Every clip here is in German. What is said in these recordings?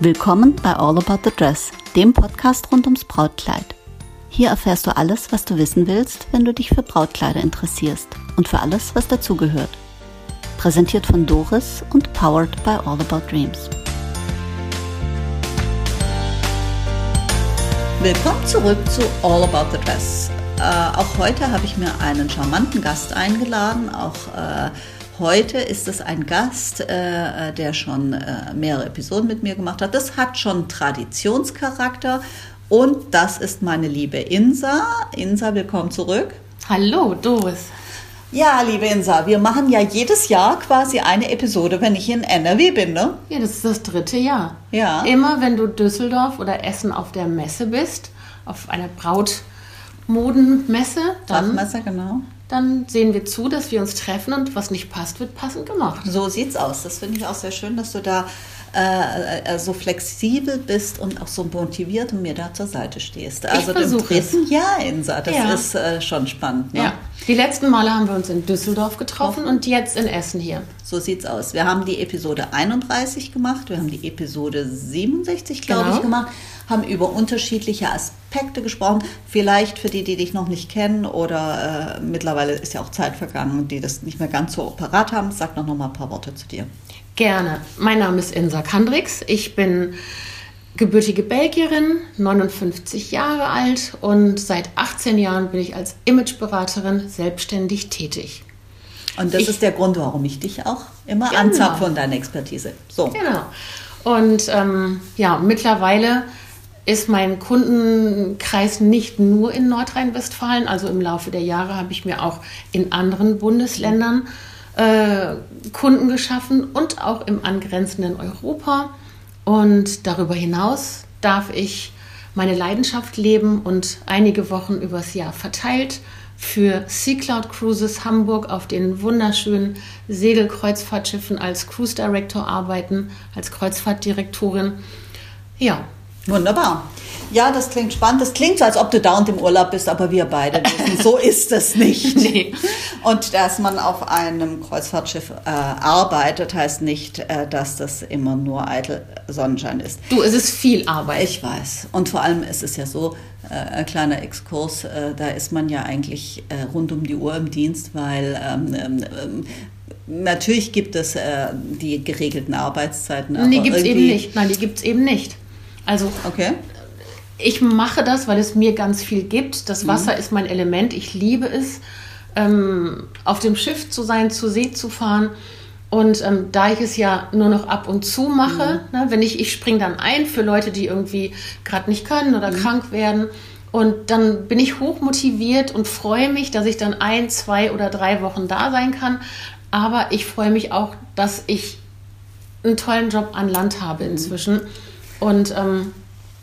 Willkommen bei All About the Dress, dem Podcast rund ums Brautkleid. Hier erfährst du alles, was du wissen willst, wenn du dich für Brautkleider interessierst und für alles, was dazugehört. Präsentiert von Doris und powered by All About Dreams. Willkommen zurück zu All About the Dress. Äh, auch heute habe ich mir einen charmanten Gast eingeladen. Auch äh, heute ist es ein Gast, äh, der schon äh, mehrere Episoden mit mir gemacht hat. Das hat schon Traditionscharakter. Und das ist meine liebe Insa. Insa, willkommen zurück. Hallo, Doris. Ja, liebe Insa, wir machen ja jedes Jahr quasi eine Episode, wenn ich in NRW bin, ne? Ja, das ist das dritte Jahr. Ja. Immer wenn du Düsseldorf oder Essen auf der Messe bist, auf einer Brautmodenmesse, dann, Fachmesse, genau. Dann sehen wir zu, dass wir uns treffen und was nicht passt, wird passend gemacht. So sieht's aus. Das finde ich auch sehr schön, dass du da äh, äh, so flexibel bist und auch so motiviert und mir da zur Seite stehst. Also im versuche es. Jahr, Insa, das Ja. ist äh, schon spannend. Ne? Ja. Die letzten Male haben wir uns in Düsseldorf getroffen und jetzt in Essen hier. So sieht's aus. Wir haben die Episode 31 gemacht, wir haben die Episode 67, glaube Genau. ich, gemacht, haben über unterschiedliche Aspekte gesprochen. Vielleicht für die, die dich noch nicht kennen oder äh, mittlerweile ist ja auch Zeit vergangen, die das nicht mehr ganz so parat haben. Sag noch, noch mal ein paar Worte zu dir. Gerne. Mein Name ist Insa Kandrix. Ich bin gebürtige Belgierin, 59 Jahre alt und seit 18 Jahren bin ich als Imageberaterin selbstständig tätig. Und das Ich- ist der Grund, warum ich dich auch immer Genau. anzapfe und deine Expertise. So. Genau. Und ähm, ja, mittlerweile ist mein Kundenkreis nicht nur in Nordrhein-Westfalen. Also im Laufe der Jahre habe ich mir auch in anderen Bundesländern äh, Kunden geschaffen und auch im angrenzenden Europa. Und darüber hinaus darf ich meine Leidenschaft leben und einige Wochen übers Jahr verteilt für Sea Cloud Cruises Hamburg auf den wunderschönen Segelkreuzfahrtschiffen als Cruise Director arbeiten, als Kreuzfahrtdirektorin. Ja, Wunderbar. Ja, das klingt spannend. Das klingt so, als ob du dauernd im Urlaub bist, aber wir beide wissen, so ist es nicht. Nee. Und dass man auf einem Kreuzfahrtschiff äh, arbeitet, heißt nicht, äh, dass das immer nur eitel Sonnenschein ist. du, es ist viel Arbeit. Ich weiß. Und vor allem ist es ja so, äh, ein kleiner Exkurs, äh, da ist man ja eigentlich äh, rund um die Uhr im Dienst, weil ähm, ähm, ähm, natürlich gibt es äh, die geregelten Arbeitszeiten. Aber nee, gibt es eben nicht. Nein, die gibt es eben nicht. Also Okay. Ich mache das, weil es mir ganz viel gibt. Das Wasser ist mein Element. Ich liebe es, ähm, auf dem Schiff zu sein, zur See zu fahren. Und ähm, da ich es ja nur noch ab und zu mache, ne, wenn ich, ich springe dann ein für Leute, die irgendwie gerade nicht können oder krank werden. Und dann bin ich hoch motiviert und freue mich, dass ich dann ein, zwei oder drei Wochen da sein kann. Aber ich freue mich auch, dass ich einen tollen Job an Land habe inzwischen. Und ähm,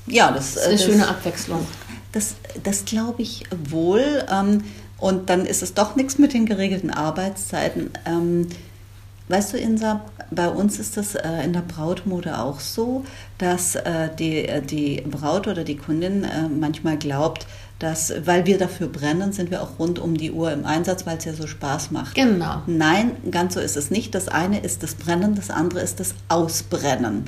Ja, das, das ist eine das, schöne Abwechslung. Das, das glaube ich wohl. Ähm, und dann ist es doch nichts mit den geregelten Arbeitszeiten. Ähm, weißt du, Insa, bei uns ist das äh, in der Brautmode auch so, dass äh, die, äh, die Braut oder die Kundin äh, manchmal glaubt, dass, weil wir dafür brennen, sind wir auch rund um die Uhr im Einsatz, weil es ja so Spaß macht. Genau. Nein, ganz so ist es nicht. Das eine ist das Brennen, das andere ist das Ausbrennen.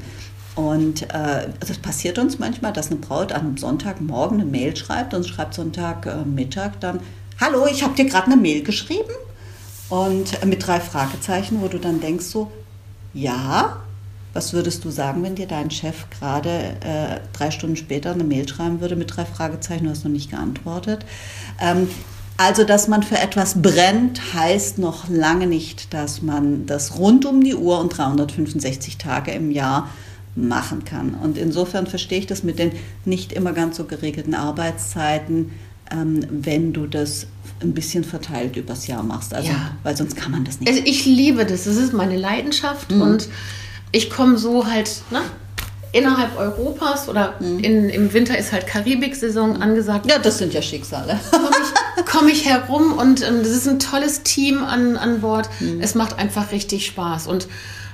Und äh, das passiert uns manchmal, dass eine Braut am Sonntagmorgen eine Mail schreibt und schreibt Sonntagmittag dann, hallo, ich habe dir gerade eine Mail geschrieben und äh, mit drei Fragezeichen, wo du dann denkst so, ja, was würdest du sagen, wenn dir dein Chef gerade äh, drei Stunden später eine Mail schreiben würde mit drei Fragezeichen, du hast noch nicht geantwortet? Ähm, also, dass man für etwas brennt, heißt noch lange nicht, dass man das rund um die Uhr und 365 Tage im Jahr machen kann. Und insofern verstehe ich das mit den nicht immer ganz so geregelten Arbeitszeiten, ähm, wenn du das ein bisschen verteilt übers Jahr machst. Also, Ja. weil sonst kann man das nicht. Also ich liebe das. Das ist meine Leidenschaft Mhm. und ich komme so halt ne, innerhalb Europas oder Mhm. in, im Winter ist halt Karibik-Saison angesagt. Ja, das sind ja Schicksale. Komme ich, komm ich herum und ähm, das ist ein tolles Team an, an Bord. Mhm. Es macht einfach richtig Spaß und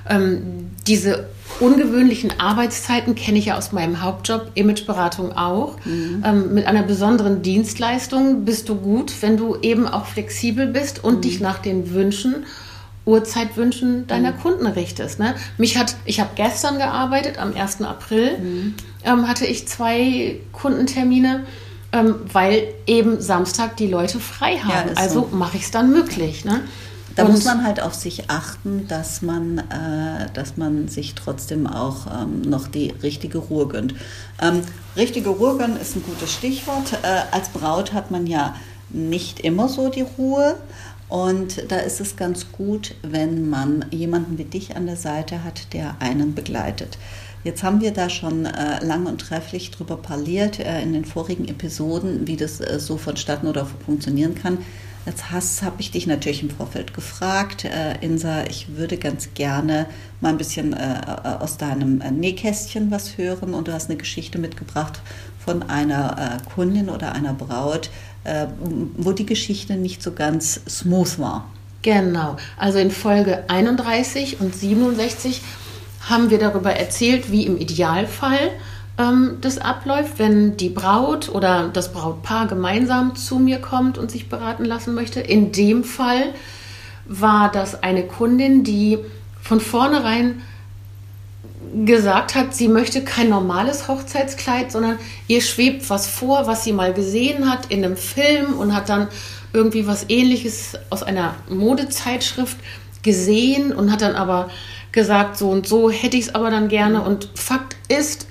ähm, diese ungewöhnlichen Arbeitszeiten kenne ich ja aus meinem Hauptjob, Imageberatung auch. Mhm. Ähm, mit einer besonderen Dienstleistung bist du gut, wenn du eben auch flexibel bist und Mhm. dich nach den Wünschen Uhrzeitwünschen deiner mhm. Kunden richtest. Ne? Mich hat, ich habe gestern gearbeitet, am 1. April mhm. ähm, hatte ich zwei Kundentermine, ähm, weil eben Samstag die Leute frei haben. Ja, also so. mache ich es dann möglich. Ne? Da und muss man halt auf sich achten, dass man, äh, dass man sich trotzdem auch ähm, noch die richtige Ruhe gönnt. Ähm, richtige Ruhe gönnen ist ein gutes Stichwort. Äh, als Braut hat man ja nicht immer so die Ruhe. Und da ist es ganz gut, wenn man jemanden wie dich an der Seite hat, der einen begleitet. Jetzt haben wir da schon äh, lang und trefflich drüber parliert äh, in den vorigen Episoden, wie das äh, so vonstatten oder funktionieren kann. Jetzt habe ich dich natürlich im Vorfeld gefragt, äh, Insa, ich würde ganz gerne mal ein bisschen äh, äh, aus deinem äh, Nähkästchen was hören und du hast eine Geschichte mitgebracht von einer äh, Kundin oder einer Braut, äh, wo die Geschichte nicht so ganz smooth war. Genau, also in Folge 31 und 67 haben wir darüber erzählt, wie im Idealfall ähm, das abläuft, wenn die Braut oder das Brautpaar gemeinsam zu mir kommt und sich beraten lassen möchte. In dem Fall war das eine Kundin, die von vornherein gesagt hat, sie möchte kein normales Hochzeitskleid, sondern ihr schwebt was vor, was sie mal gesehen hat in einem Film und hat dann irgendwie was ähnliches aus einer Modezeitschrift gesehen und hat dann aber gesagt, so und so hätte ich es aber dann gerne. Und Fakt ist,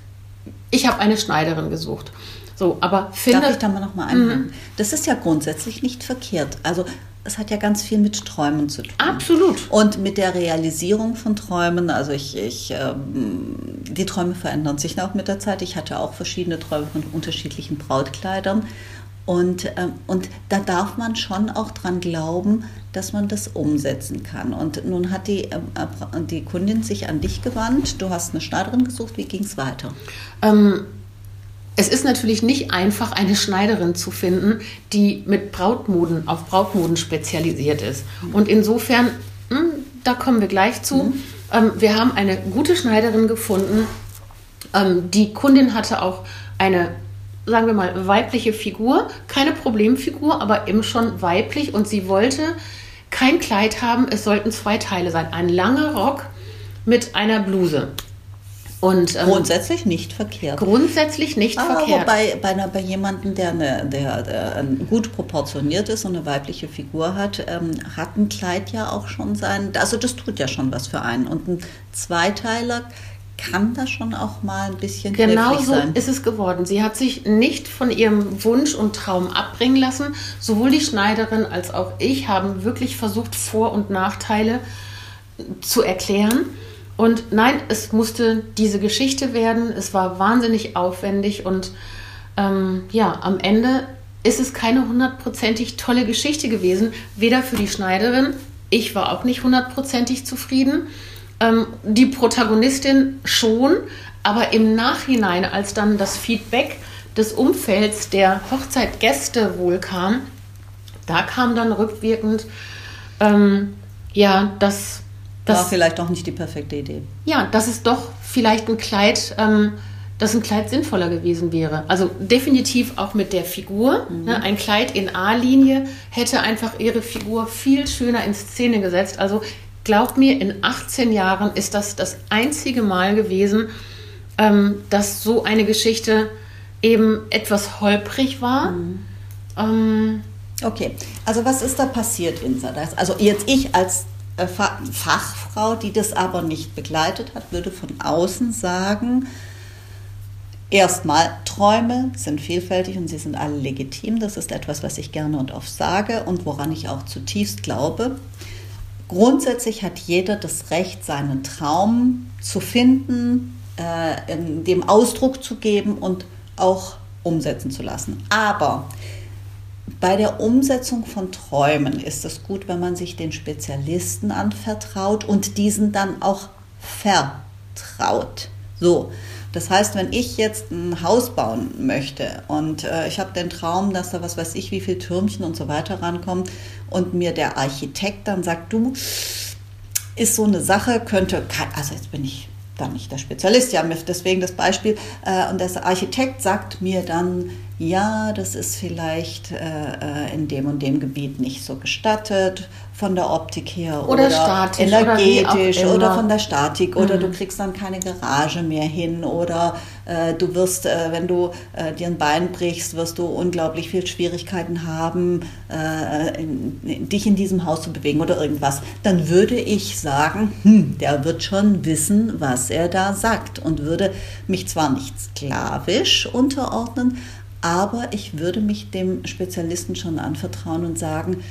ich habe eine Schneiderin gesucht. So, aber finde. Darf ich da mal nochmal einhaken? Mhm. Das ist ja grundsätzlich nicht verkehrt. Also es hat ja ganz viel mit Träumen zu tun. Absolut. Und mit der Realisierung von Träumen. Also ich, ich ähm, die Träume verändern sich auch mit der Zeit. Ich hatte auch verschiedene Träume von unterschiedlichen Brautkleidern. Und, ähm, und da darf man schon auch dran glauben, dass man das umsetzen kann. Und nun hat die, ähm, die Kundin sich an dich gewandt. Du hast eine Schneiderin gesucht. Wie ging es weiter? Ähm, es ist natürlich nicht einfach, eine Schneiderin zu finden, die mit Brautmoden auf Brautmoden spezialisiert ist. Und insofern, mh, hm, da kommen wir gleich zu. Mhm. Ähm, wir haben eine gute Schneiderin gefunden. Ähm, die Kundin hatte auch eine sagen wir mal, weibliche Figur, keine Problemfigur, aber eben schon weiblich und sie wollte kein Kleid haben, es sollten zwei Teile sein. Ein langer Rock mit einer Bluse. Und, ähm, grundsätzlich nicht verkehrt. Grundsätzlich nicht Aber verkehrt. Wobei bei, einer, bei jemandem, der, eine, der, der gut proportioniert ist und eine weibliche Figur hat, ähm, hat ein Kleid ja auch schon sein, also das tut ja schon was für einen. Und ein Zweiteiler kann das schon auch mal ein bisschen Genau so sein. ist es geworden. Sie hat sich nicht von ihrem Wunsch und Traum abbringen lassen. Sowohl die Schneiderin als auch ich haben wirklich versucht, Vor- und Nachteile zu erklären. Und nein, es musste diese Geschichte werden. Es war wahnsinnig aufwendig und ähm, ja, am Ende ist es keine hundertprozentig tolle Geschichte gewesen. Weder für die Schneiderin, ich war auch nicht hundertprozentig zufrieden. Ähm, die Protagonistin schon, aber im Nachhinein, als dann das Feedback des Umfelds der Hochzeitgäste wohl kam, da kam dann rückwirkend, ähm, ja, dass das war vielleicht doch nicht die perfekte Idee. Ja, dass es doch vielleicht ein Kleid, ähm, dass ein Kleid sinnvoller gewesen wäre. Also definitiv auch mit der Figur. Mhm. Ne? Ein Kleid in A-Linie hätte einfach ihre Figur viel schöner in Szene gesetzt. Also glaub mir, in 18 Jahren ist das das einzige Mal gewesen, ähm, dass so eine Geschichte eben etwas holprig war. Mhm. Ähm, okay, also was ist da passiert, Insa? Also jetzt ich als äh, Fachfrau, die das aber nicht begleitet hat, würde von außen sagen, erstmal, Träume sind vielfältig und sie sind alle legitim. Das ist etwas, was ich gerne und oft sage und woran ich auch zutiefst glaube. Grundsätzlich hat jeder das Recht, seinen Traum zu finden, äh, dem Ausdruck zu geben und auch umsetzen zu lassen. Aber bei der Umsetzung von Träumen ist es gut, wenn man sich den Spezialisten anvertraut und diesen dann auch vertraut. So, das heißt, wenn ich jetzt ein Haus bauen möchte und äh, ich habe den Traum, dass da was weiß ich, wie viel Türmchen und so weiter rankommen und mir der Architekt dann sagt, du, ist so eine Sache, könnte, also jetzt bin ich da nicht der Spezialist, ja, deswegen das Beispiel, äh, und der Architekt sagt mir dann, ja, das ist vielleicht äh, äh, in dem und dem Gebiet nicht so gestattet von der Optik her oder, oder statisch energetisch oder, oder, von der Statik oder du mhm. kriegst dann keine Garage mehr hin oder äh, du wirst, äh, wenn du äh, dir ein Bein brichst, wirst du unglaublich viel Schwierigkeiten haben, äh, in, dich in diesem Haus zu bewegen oder irgendwas. Dann würde ich sagen, hm, der wird schon wissen, was er da sagt und würde mich zwar nicht sklavisch unterordnen, aber ich würde mich dem Spezialisten schon anvertrauen und sagen,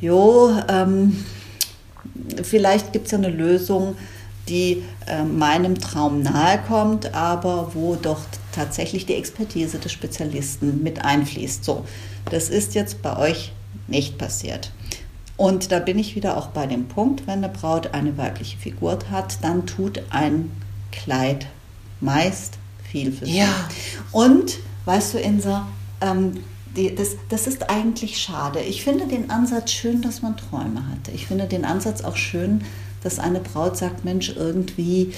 jo, ähm, vielleicht gibt es ja eine Lösung, die äh, meinem Traum nahe kommt, aber wo doch tatsächlich die Expertise des Spezialisten mit einfließt. So, das ist jetzt bei euch nicht passiert. Und da bin ich wieder auch bei dem Punkt, wenn eine Braut eine weibliche Figur hat, dann tut ein Kleid meist viel für sie. Ja. Und, weißt du, Insa, ähm, die, das, das ist eigentlich schade. Ich finde den Ansatz schön, dass man Träume hatte. Ich finde den Ansatz auch schön, dass eine Braut sagt, Mensch, irgendwie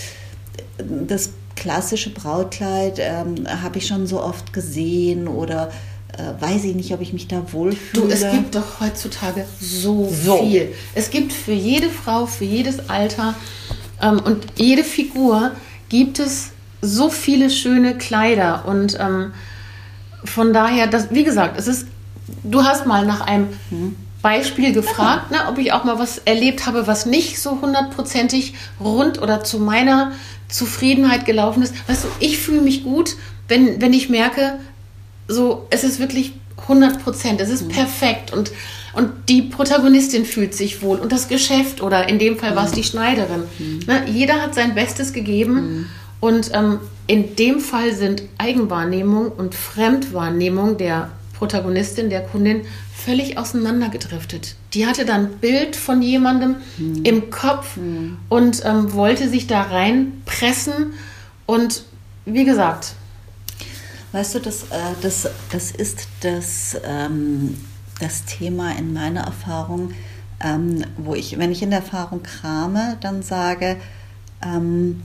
das klassische Brautkleid ähm, habe ich schon so oft gesehen oder äh, weiß ich nicht, ob ich mich da wohlfühle. Du, es gibt doch heutzutage so, so. viel. Es gibt für jede Frau, für jedes Alter ähm, und jede Figur gibt es so viele schöne Kleider und ähm, von daher, das, wie gesagt, es ist, du hast mal nach einem. Beispiel gefragt, ne, ob ich auch mal was erlebt habe, was nicht so hundertprozentig rund oder zu meiner Zufriedenheit gelaufen ist. Weißt du, ich fühle mich gut, wenn, wenn ich merke, so, es ist wirklich 100 Prozent, es ist mhm. perfekt und, und die Protagonistin fühlt sich wohl und das Geschäft oder in dem Fall war es mhm. die Schneiderin. Mhm. Ne, jeder hat sein Bestes gegeben mhm. und ähm, in dem Fall sind Eigenwahrnehmung und Fremdwahrnehmung der Protagonistin, der Kundin, völlig auseinandergedriftet. Die hatte dann ein Bild von jemandem hm. im Kopf hm. und ähm, wollte sich da reinpressen. Und wie gesagt. Weißt du, das, äh, das, das ist das, ähm, das Thema in meiner Erfahrung, ähm, wo ich, wenn ich in der Erfahrung krame, dann sage, ähm,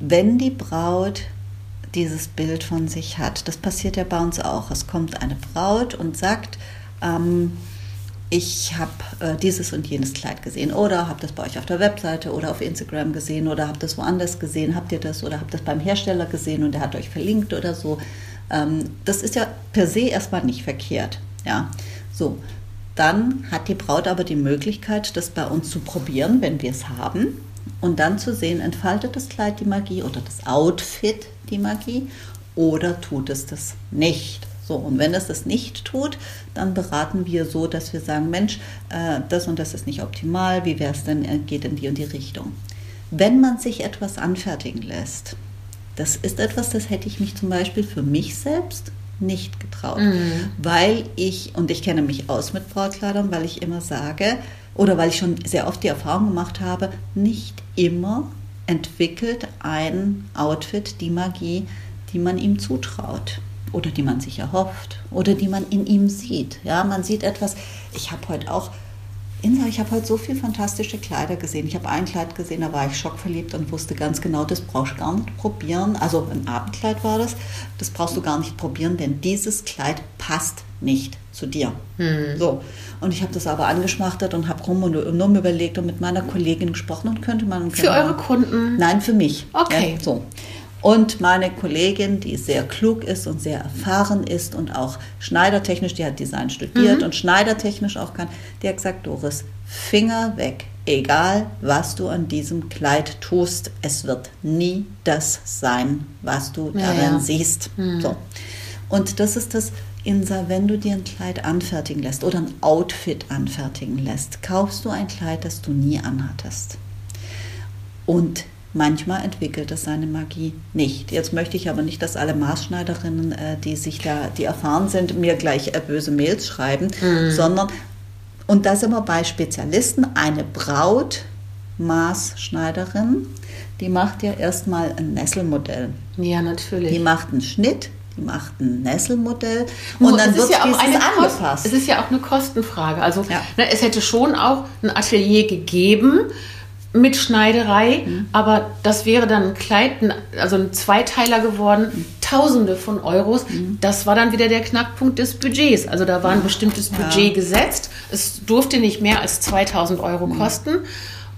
wenn die Braut dieses Bild von sich hat, das passiert ja bei uns auch. Es kommt eine Braut und sagt, ähm, ich habe äh, dieses und jenes Kleid gesehen oder habe das bei euch auf der Webseite oder auf Instagram gesehen oder habe das woanders gesehen, habt ihr das oder habt das beim Hersteller gesehen und der hat euch verlinkt oder so. Ähm, das ist ja per se erstmal nicht verkehrt. Ja, so. Dann hat die Braut aber die Möglichkeit, das bei uns zu probieren, wenn wir es haben. Und dann zu sehen, entfaltet das Kleid die Magie oder das Outfit die Magie oder tut es das nicht. So, und wenn es das nicht tut, dann beraten wir so, dass wir sagen, Mensch, äh, das und das ist nicht optimal, wie wäre es denn, äh, geht in die und die Richtung. Wenn man sich etwas anfertigen lässt, das ist etwas, das hätte ich mich zum Beispiel für mich selbst nicht getraut, mhm. weil ich, und ich kenne mich aus mit Brautkleidern, weil ich immer sage, oder weil ich schon sehr oft die Erfahrung gemacht habe, nicht immer entwickelt ein Outfit die Magie, die man ihm zutraut oder die man sich erhofft oder die man in ihm sieht. Ja, man sieht etwas. Ich habe heute auch, Insa, ich habe heute so viele fantastische Kleider gesehen. Ich habe ein Kleid gesehen, da war ich schockverliebt und wusste ganz genau, das brauchst du gar nicht probieren. Also ein Abendkleid war das. Das brauchst du gar nicht probieren, denn dieses Kleid passt nicht zu dir. Hm. So. Und ich habe das aber angeschmachtet und habe rum und nur überlegt und mit meiner Kollegin gesprochen und könnte man. Für eure Kunden? Nein, für mich. Okay. Ja, so. Und meine Kollegin, die sehr klug ist und sehr erfahren ist und auch schneidertechnisch, die hat Design studiert mhm. und schneidertechnisch auch kann, die hat gesagt, Doris, Finger weg. Egal, was du an diesem Kleid tust, es wird nie das sein, was du ja, darin ja. siehst. Mhm. So. Und das ist das, Insa, wenn du dir ein Kleid anfertigen lässt oder ein Outfit anfertigen lässt, kaufst du ein Kleid, das du nie anhattest. Und Manchmal entwickelt es seine Magie nicht. Jetzt möchte ich aber nicht, dass alle Maßschneiderinnen, äh, die sich da, die erfahren sind, mir gleich äh, böse Mails schreiben, mhm. sondern, und da sind wir bei Spezialisten, eine Braut, Maßschneiderin, die macht ja erstmal ein Nesselmodell. Ja, natürlich. Die macht einen Schnitt, die macht ein Nesselmodell und dann wird ja auch eine angepasst. es ist ja auch eine Kostenfrage. Also ja. ne, es hätte schon auch ein Atelier gegeben, mit Schneiderei, mhm. aber das wäre dann ein Kleid, also ein Zweiteiler geworden, mhm. Tausende von Euros. Mhm. Das war dann wieder der Knackpunkt des Budgets. Also da war ein bestimmtes Budget ja. gesetzt. Es durfte nicht mehr als 2000 Euro mhm. kosten.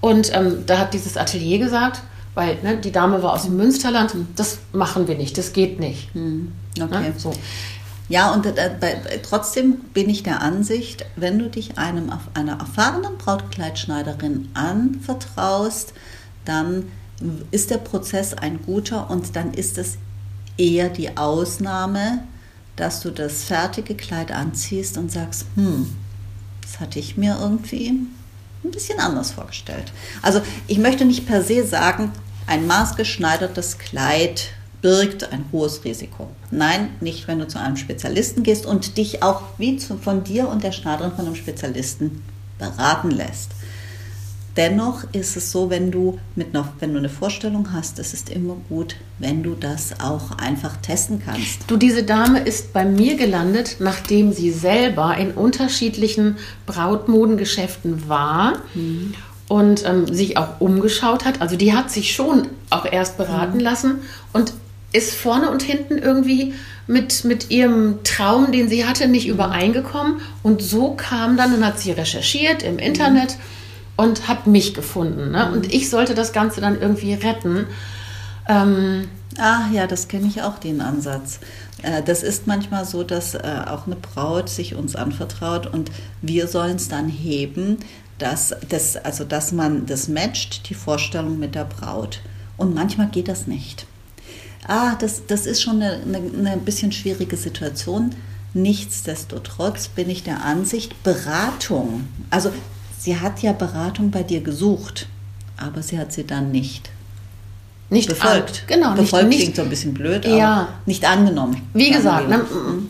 Und ähm, da hat dieses Atelier gesagt, weil ne, die Dame war aus dem Münsterland, das machen wir nicht, das geht nicht. Mhm. Okay. Ne? So. Ja, und äh, bei, trotzdem bin ich der Ansicht, wenn du dich einem einer erfahrenen Brautkleidschneiderin anvertraust, dann ist der Prozess ein guter und dann ist es eher die Ausnahme, dass du das fertige Kleid anziehst und sagst, hm, das hatte ich mir irgendwie ein bisschen anders vorgestellt. Also ich möchte nicht per se sagen, ein maßgeschneidertes Kleid birgt ein hohes Risiko. Nein, nicht, wenn du zu einem Spezialisten gehst und dich auch wie zu, von dir und der Schneiderin von einem Spezialisten beraten lässt. Dennoch ist es so, wenn du, mit noch, wenn du eine Vorstellung hast, es ist immer gut, wenn du das auch einfach testen kannst. Du, diese Dame ist bei mir gelandet, nachdem sie selber in unterschiedlichen Brautmodengeschäften war. Mhm und ähm, sich auch umgeschaut hat. Also die hat sich schon auch erst beraten mhm. lassen und ist vorne und hinten irgendwie mit, mit ihrem Traum, den sie hatte, nicht mhm. übereingekommen. Und so kam dann und hat sie recherchiert im Internet mhm. und hat mich gefunden. Ne? Mhm. Und ich sollte das Ganze dann irgendwie retten. Ähm, Ah ja, das kenne ich auch, den Ansatz. Äh, das ist manchmal so, dass äh, auch eine Braut sich uns anvertraut und wir sollen es dann heben, dass, das, also dass man das matcht, die Vorstellung mit der Braut. Und manchmal geht das nicht ah, das, das ist schon eine, eine, eine bisschen schwierige Situation. Nichtsdestotrotz bin ich der Ansicht, Beratung, also sie hat ja Beratung bei dir gesucht, aber sie hat sie dann nicht nicht befolgt. An, genau, befolgt nicht, klingt so ein bisschen blöd, ja. aber nicht angenommen. Wie gesagt, ne, mhm.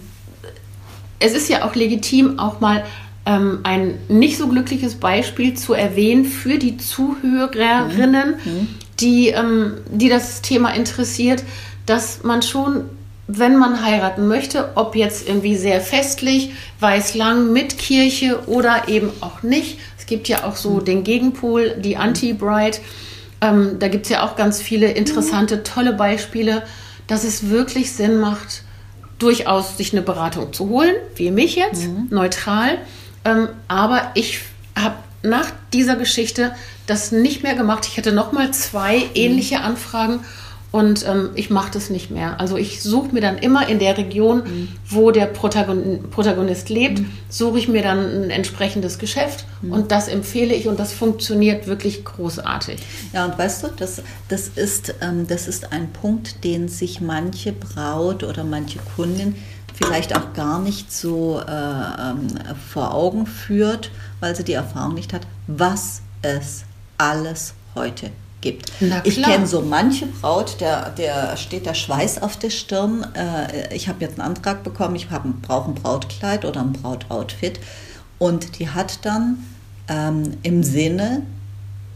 es ist ja auch legitim, auch mal ähm, ein nicht so glückliches Beispiel zu erwähnen für die Zuhörerinnen, mhm. mhm die, ähm, die das Thema interessiert, dass man schon, wenn man heiraten möchte, ob jetzt irgendwie sehr festlich, weiß lang mit Kirche oder eben auch nicht. Es gibt ja auch so mhm. den Gegenpol, die Anti-Bride. Ähm, da gibt es ja auch ganz viele interessante, mhm. tolle Beispiele, dass es wirklich Sinn macht, durchaus sich eine Beratung zu holen, wie mich jetzt, mhm. neutral. Ähm, aber ich habe nach dieser Geschichte das nicht mehr gemacht. Ich hätte noch mal zwei ähnliche mhm. Anfragen und ähm, ich mache das nicht mehr. Also ich suche mir dann immer in der Region, mhm. wo der Protagon Protagonist lebt, mhm. suche ich mir dann ein entsprechendes Geschäft mhm. und das empfehle ich und das funktioniert wirklich großartig. Ja, und weißt du, das, das, ist, ähm, das ist ein Punkt, den sich manche Braut oder manche Kundin vielleicht auch gar nicht so äh, ähm, vor Augen führt, weil sie die Erfahrung nicht hat, was es alles heute gibt. Ich kenne so manche Braut, der, der steht der Schweiß auf der Stirn. Äh, ich habe jetzt einen Antrag bekommen, ich brauche ein Brautkleid oder ein Brautoutfit. Und die hat dann ähm, im Sinne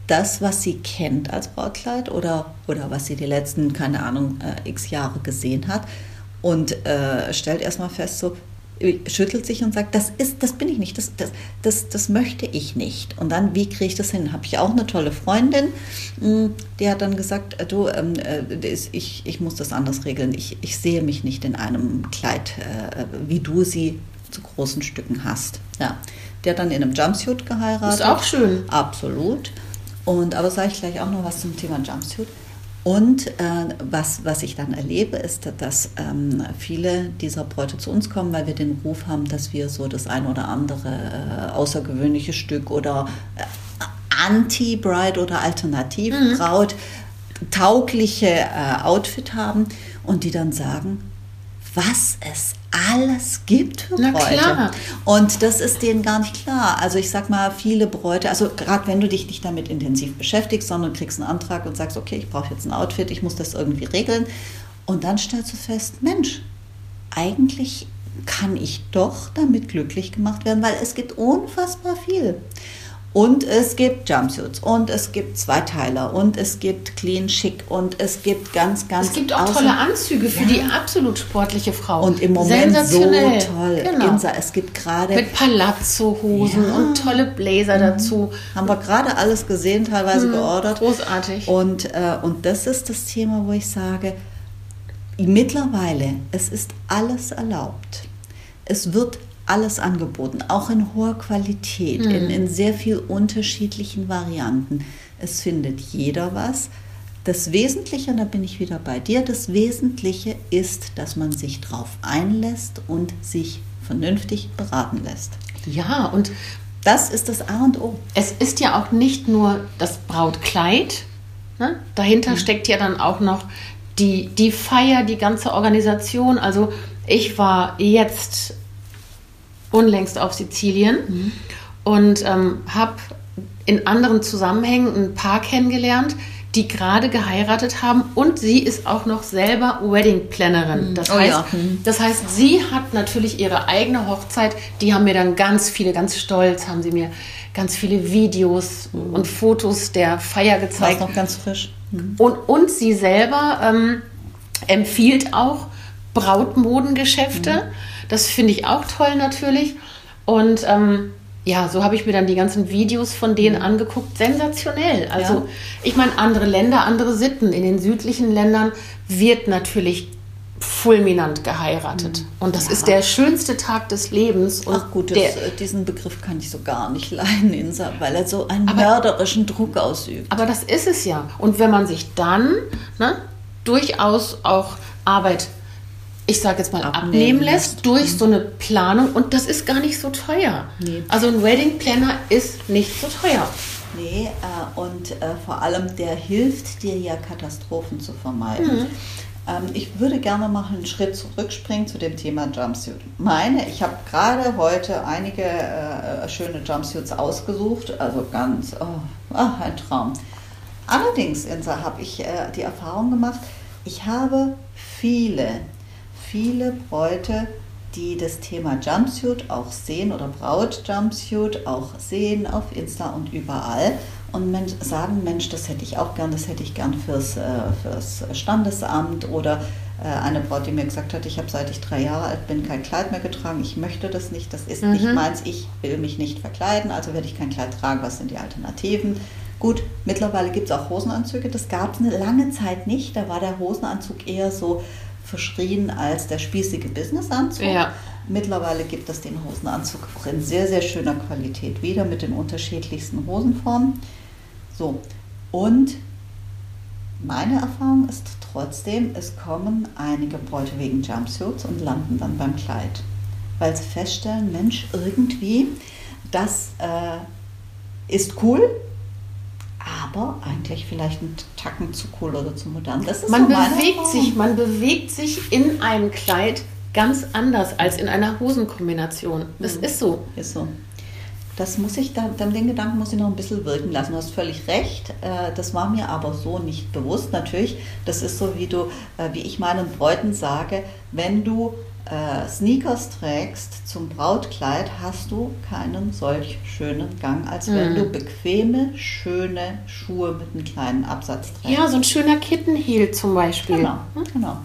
das, was sie kennt als Brautkleid oder, oder was sie die letzten, keine Ahnung, äh, x Jahre gesehen hat, und äh, stellt erstmal fest, so, schüttelt sich und sagt, das ist, das bin ich nicht, das, das, das, das möchte ich nicht. Und dann, wie kriege ich das hin? Habe ich auch eine tolle Freundin, hm, die hat dann gesagt, äh, du, ähm, äh, ich, ich muss das anders regeln. Ich, ich sehe mich nicht in einem Kleid, äh, wie du sie zu großen Stücken hast. Ja. Der hat dann in einem Jumpsuit geheiratet. Ist auch schön. Absolut. Und aber sage ich gleich auch noch was zum Thema Jumpsuit. Und äh, was, was ich dann erlebe, ist, dass ähm, viele dieser Bräute zu uns kommen, weil wir den Ruf haben, dass wir so das ein oder andere äh, außergewöhnliche Stück oder äh, Anti-Bride oder Alternativ-Braut mhm. taugliche äh, Outfit haben und die dann sagen, was es alles gibt für Na Bräute. Klar. Und das ist denen gar nicht klar. Also ich sag mal, viele Bräute, also gerade wenn du dich nicht damit intensiv beschäftigst, sondern kriegst einen Antrag und sagst, okay, ich brauche jetzt ein Outfit, ich muss das irgendwie regeln. Und dann stellst du fest, Mensch, eigentlich kann ich doch damit glücklich gemacht werden, weil es gibt unfassbar viel. Und es gibt Jumpsuits und es gibt Zweiteiler und es gibt Clean Chic und es gibt ganz, ganz. Es gibt auch tolle Anzüge für ja. die absolut sportliche Frau. Und im Moment so toll. Genau. Ginza, es gibt gerade. Mit Palazzo-Hosen ja. und tolle Blazer mhm. dazu. Haben wir gerade alles gesehen, teilweise mhm. geordert. Großartig. Und, äh, und das ist das Thema, wo ich sage, mittlerweile, es ist alles erlaubt. Es wird alles angeboten, auch in hoher Qualität, mhm. in, in sehr viel unterschiedlichen Varianten. Es findet jeder was. Das Wesentliche, und da bin ich wieder bei dir, das Wesentliche ist, dass man sich drauf einlässt und sich vernünftig beraten lässt. Ja, und das ist das A und O. Es ist ja auch nicht nur das Brautkleid, ne? dahinter mhm. steckt ja dann auch noch die, die Feier, die ganze Organisation. Also ich war jetzt unlängst auf Sizilien mhm. und ähm, habe in anderen Zusammenhängen ein Paar kennengelernt, die gerade geheiratet haben und sie ist auch noch selber Wedding Plannerin. Mhm. Das, oh heißt, ja. mhm. das heißt, sie hat natürlich ihre eigene Hochzeit. Die haben mir dann ganz viele, ganz stolz, haben sie mir ganz viele Videos mhm. und Fotos der Feier gezeigt. Das noch ganz frisch. Mhm. Und, und sie selber ähm, empfiehlt auch Brautmodengeschäfte. Mhm. Das finde ich auch toll natürlich. Und ähm, ja, so habe ich mir dann die ganzen Videos von denen mhm. angeguckt. Sensationell. Also ja. ich meine, andere Länder, andere Sitten. In den südlichen Ländern wird natürlich fulminant geheiratet. Mhm. Und das ja. ist der schönste Tag des Lebens. Und Ach gut, das, der, äh, diesen Begriff kann ich so gar nicht leiden, Insa, weil er so einen aber, mörderischen Druck ausübt. Aber das ist es ja. Und wenn man sich dann ne, durchaus auch Arbeit ich sage jetzt mal, abnehmen, abnehmen lässt durch mhm. so eine Planung und das ist gar nicht so teuer. Nee. Also ein Wedding Planner ist nicht so teuer. Nee, äh, und äh, vor allem der hilft dir ja Katastrophen zu vermeiden. Mhm. Ähm, ich würde gerne mal einen Schritt zurückspringen zu dem Thema Jumpsuit. Meine, ich habe gerade heute einige äh, schöne Jumpsuits ausgesucht, also ganz, oh, oh, ein Traum. Allerdings, Insa, habe ich äh, die Erfahrung gemacht, ich habe viele viele Bräute, die das Thema Jumpsuit auch sehen oder Braut-Jumpsuit auch sehen auf Insta und überall und sagen, Mensch, das hätte ich auch gern, das hätte ich gern fürs, äh, fürs Standesamt oder äh, eine Braut, die mir gesagt hat, ich habe seit ich drei Jahre alt bin kein Kleid mehr getragen, ich möchte das nicht, das ist mhm. nicht meins, ich will mich nicht verkleiden, also werde ich kein Kleid tragen, was sind die Alternativen? Gut, mittlerweile gibt es auch Hosenanzüge, das gab es eine lange Zeit nicht, da war der Hosenanzug eher so verschrien als der spießige Businessanzug. Ja. Mittlerweile gibt es den Hosenanzug auch in sehr, sehr schöner Qualität wieder mit den unterschiedlichsten Hosenformen. So, und meine Erfahrung ist trotzdem, es kommen einige Bräute wegen Jumpsuits und landen dann beim Kleid, weil sie feststellen, Mensch, irgendwie, das äh, ist cool, aber eigentlich vielleicht ein Tacken zu cool oder zu modern. Das ist man so bewegt sich, man bewegt sich in einem Kleid ganz anders als in einer Hosenkombination. Das mhm. ist so. Ist so. Das muss ich, dann, den Gedanken muss ich noch ein bisschen wirken lassen. Du hast völlig recht. Äh, das war mir aber so nicht bewusst. Natürlich, das ist so, wie du, äh, wie ich meinen Bräuten sage, wenn du äh, Sneakers trägst zum Brautkleid, hast du keinen solch schönen Gang, als wenn mhm. du bequeme, schöne Schuhe mit einem kleinen Absatz trägst. Ja, so ein schöner Kittenheel zum Beispiel. Genau, hm? genau.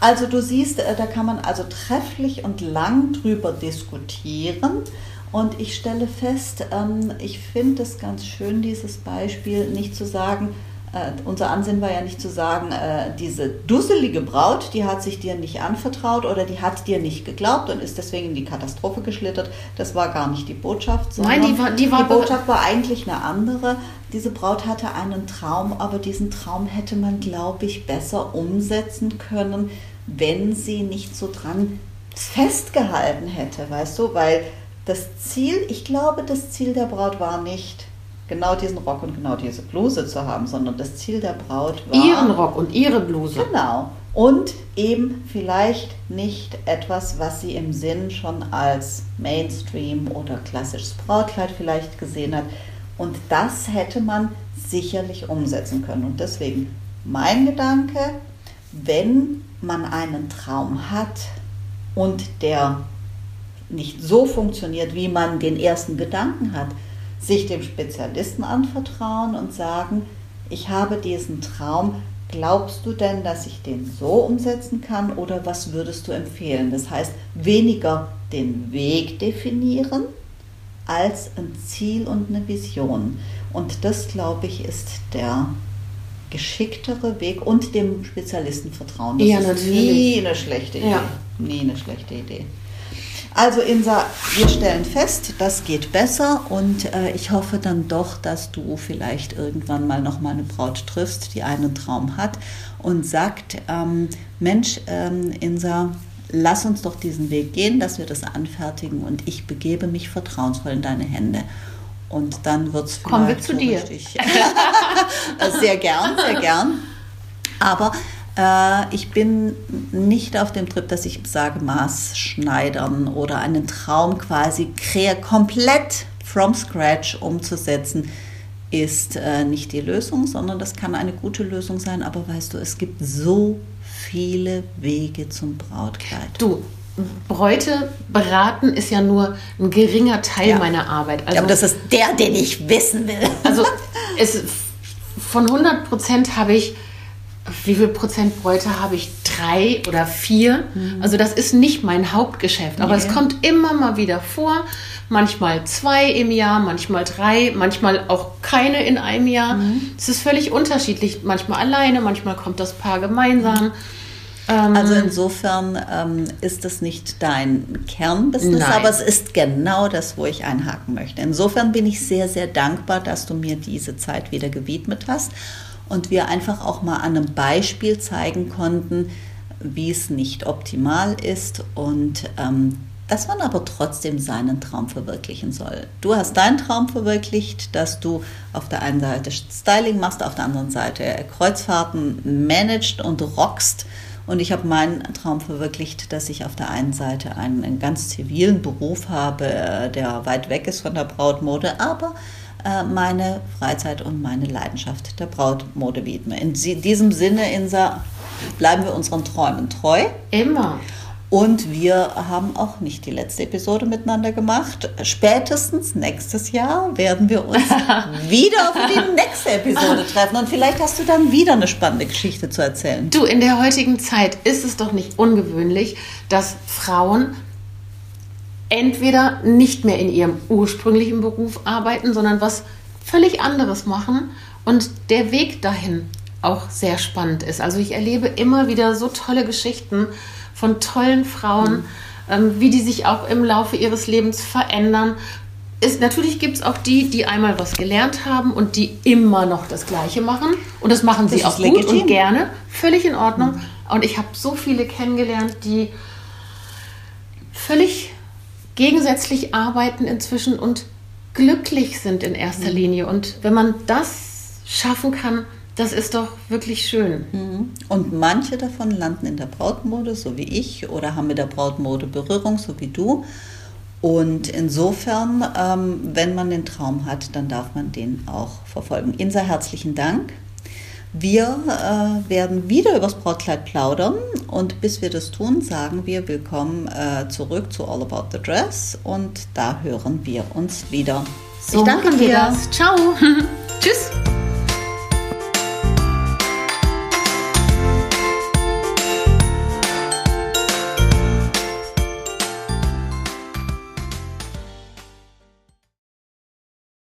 Also du siehst, äh, da kann man also trefflich und lang drüber diskutieren. Und ich stelle fest, ähm, ich finde es ganz schön, dieses Beispiel nicht zu sagen, äh, unser Ansinn war ja nicht zu sagen, äh, diese dusselige Braut, die hat sich dir nicht anvertraut oder die hat dir nicht geglaubt und ist deswegen in die Katastrophe geschlittert. Das war gar nicht die Botschaft. Nein, die, war, die, war die Botschaft war eigentlich eine andere. Diese Braut hatte einen Traum, aber diesen Traum hätte man, glaube ich, besser umsetzen können, wenn sie nicht so dran festgehalten hätte, weißt du, weil das Ziel, ich glaube, das Ziel der Braut war nicht, genau diesen Rock und genau diese Bluse zu haben, sondern das Ziel der Braut war. Ihren Rock und ihre Bluse. Genau. Und eben vielleicht nicht etwas, was sie im Sinn schon als Mainstream oder klassisches Brautkleid vielleicht gesehen hat. Und das hätte man sicherlich umsetzen können. Und deswegen mein Gedanke, wenn man einen Traum hat und der nicht so funktioniert, wie man den ersten Gedanken hat, sich dem Spezialisten anvertrauen und sagen, ich habe diesen Traum, glaubst du denn, dass ich den so umsetzen kann oder was würdest du empfehlen? Das heißt, weniger den Weg definieren als ein Ziel und eine Vision. Und das, glaube ich, ist der geschicktere Weg und dem Spezialisten vertrauen. Das Ja, ist natürlich. nie eine schlechte Idee. Ja. Nie eine schlechte Idee. Also Insa, wir stellen fest, das geht besser und äh, ich hoffe dann doch, dass du vielleicht irgendwann mal noch mal eine Braut triffst, die einen Traum hat und sagt, ähm, Mensch, ähm, Insa, lass uns doch diesen Weg gehen, dass wir das anfertigen und ich begebe mich vertrauensvoll in deine Hände. Und dann wird es Kommen wir zu dir. sehr gern, sehr gern. Aber ich bin nicht auf dem Trip, dass ich sage, Maßschneidern oder einen Traum quasi krea komplett from scratch umzusetzen, ist äh, nicht die Lösung, sondern das kann eine gute Lösung sein. Aber weißt du, es gibt so viele Wege zum Brautkleid. Du, Bräute beraten ist ja nur ein geringer Teil Ja. meiner Arbeit. Also, Aber das ist der, den ich wissen will. also es, von 100 Prozent habe ich, wie viel Prozent Bräute habe ich? Drei oder vier. Also das ist nicht mein Hauptgeschäft. Aber Nee. es kommt immer mal wieder vor. Manchmal zwei im Jahr, manchmal drei, manchmal auch keine in einem Jahr. Es ist völlig unterschiedlich. Manchmal alleine, manchmal kommt das Paar gemeinsam. Ähm, Also insofern ähm, ist es nicht dein Kernbusiness, Nein. aber es ist genau das, wo ich einhaken möchte. Insofern bin ich sehr, sehr dankbar, dass du mir diese Zeit wieder gewidmet hast und wir einfach auch mal an einem Beispiel zeigen konnten, wie es nicht optimal ist und ähm, dass man aber trotzdem seinen Traum verwirklichen soll. Du hast deinen Traum verwirklicht, dass du auf der einen Seite Styling machst, auf der anderen Seite Kreuzfahrten managst und rockst. Und ich habe meinen Traum verwirklicht, dass ich auf der einen Seite einen, einen ganz zivilen Beruf habe, äh, der weit weg ist von der Brautmode, aber meine Freizeit und meine Leidenschaft der Brautmode widme. In diesem Sinne, Insa, bleiben wir unseren Träumen treu. immer. Und wir haben auch nicht die letzte Episode miteinander gemacht. Spätestens nächstes Jahr werden wir uns wieder für die nächste Episode treffen. Und vielleicht hast du dann wieder eine spannende Geschichte zu erzählen. Du, in der heutigen Zeit ist es doch nicht ungewöhnlich, dass Frauen entweder nicht mehr in ihrem ursprünglichen Beruf arbeiten, sondern was völlig anderes machen und der Weg dahin auch sehr spannend ist. Also ich erlebe immer wieder so tolle Geschichten von tollen Frauen, ähm, wie die sich auch im Laufe ihres Lebens verändern. Ist, natürlich gibt es auch die, die einmal was gelernt haben und die immer noch das Gleiche machen. Und das machen sie Das auch ist gut legitim. und gerne. Völlig in Ordnung. Und ich habe so viele kennengelernt, die völlig gegensätzlich arbeiten inzwischen und glücklich sind in erster Linie. Und wenn man das schaffen kann, das ist doch wirklich schön. Und manche davon landen in der Brautmode, so wie ich, oder haben mit der Brautmode Berührung, so wie du. Und insofern, ähm, wenn man den Traum hat, dann darf man den auch verfolgen. Insa, herzlichen Dank. Wir äh, werden wieder übers Brautkleid plaudern und bis wir das tun, sagen wir willkommen äh, zurück zu All About the Dress und da hören wir uns wieder. So machen wir das. Ciao. Tschüss.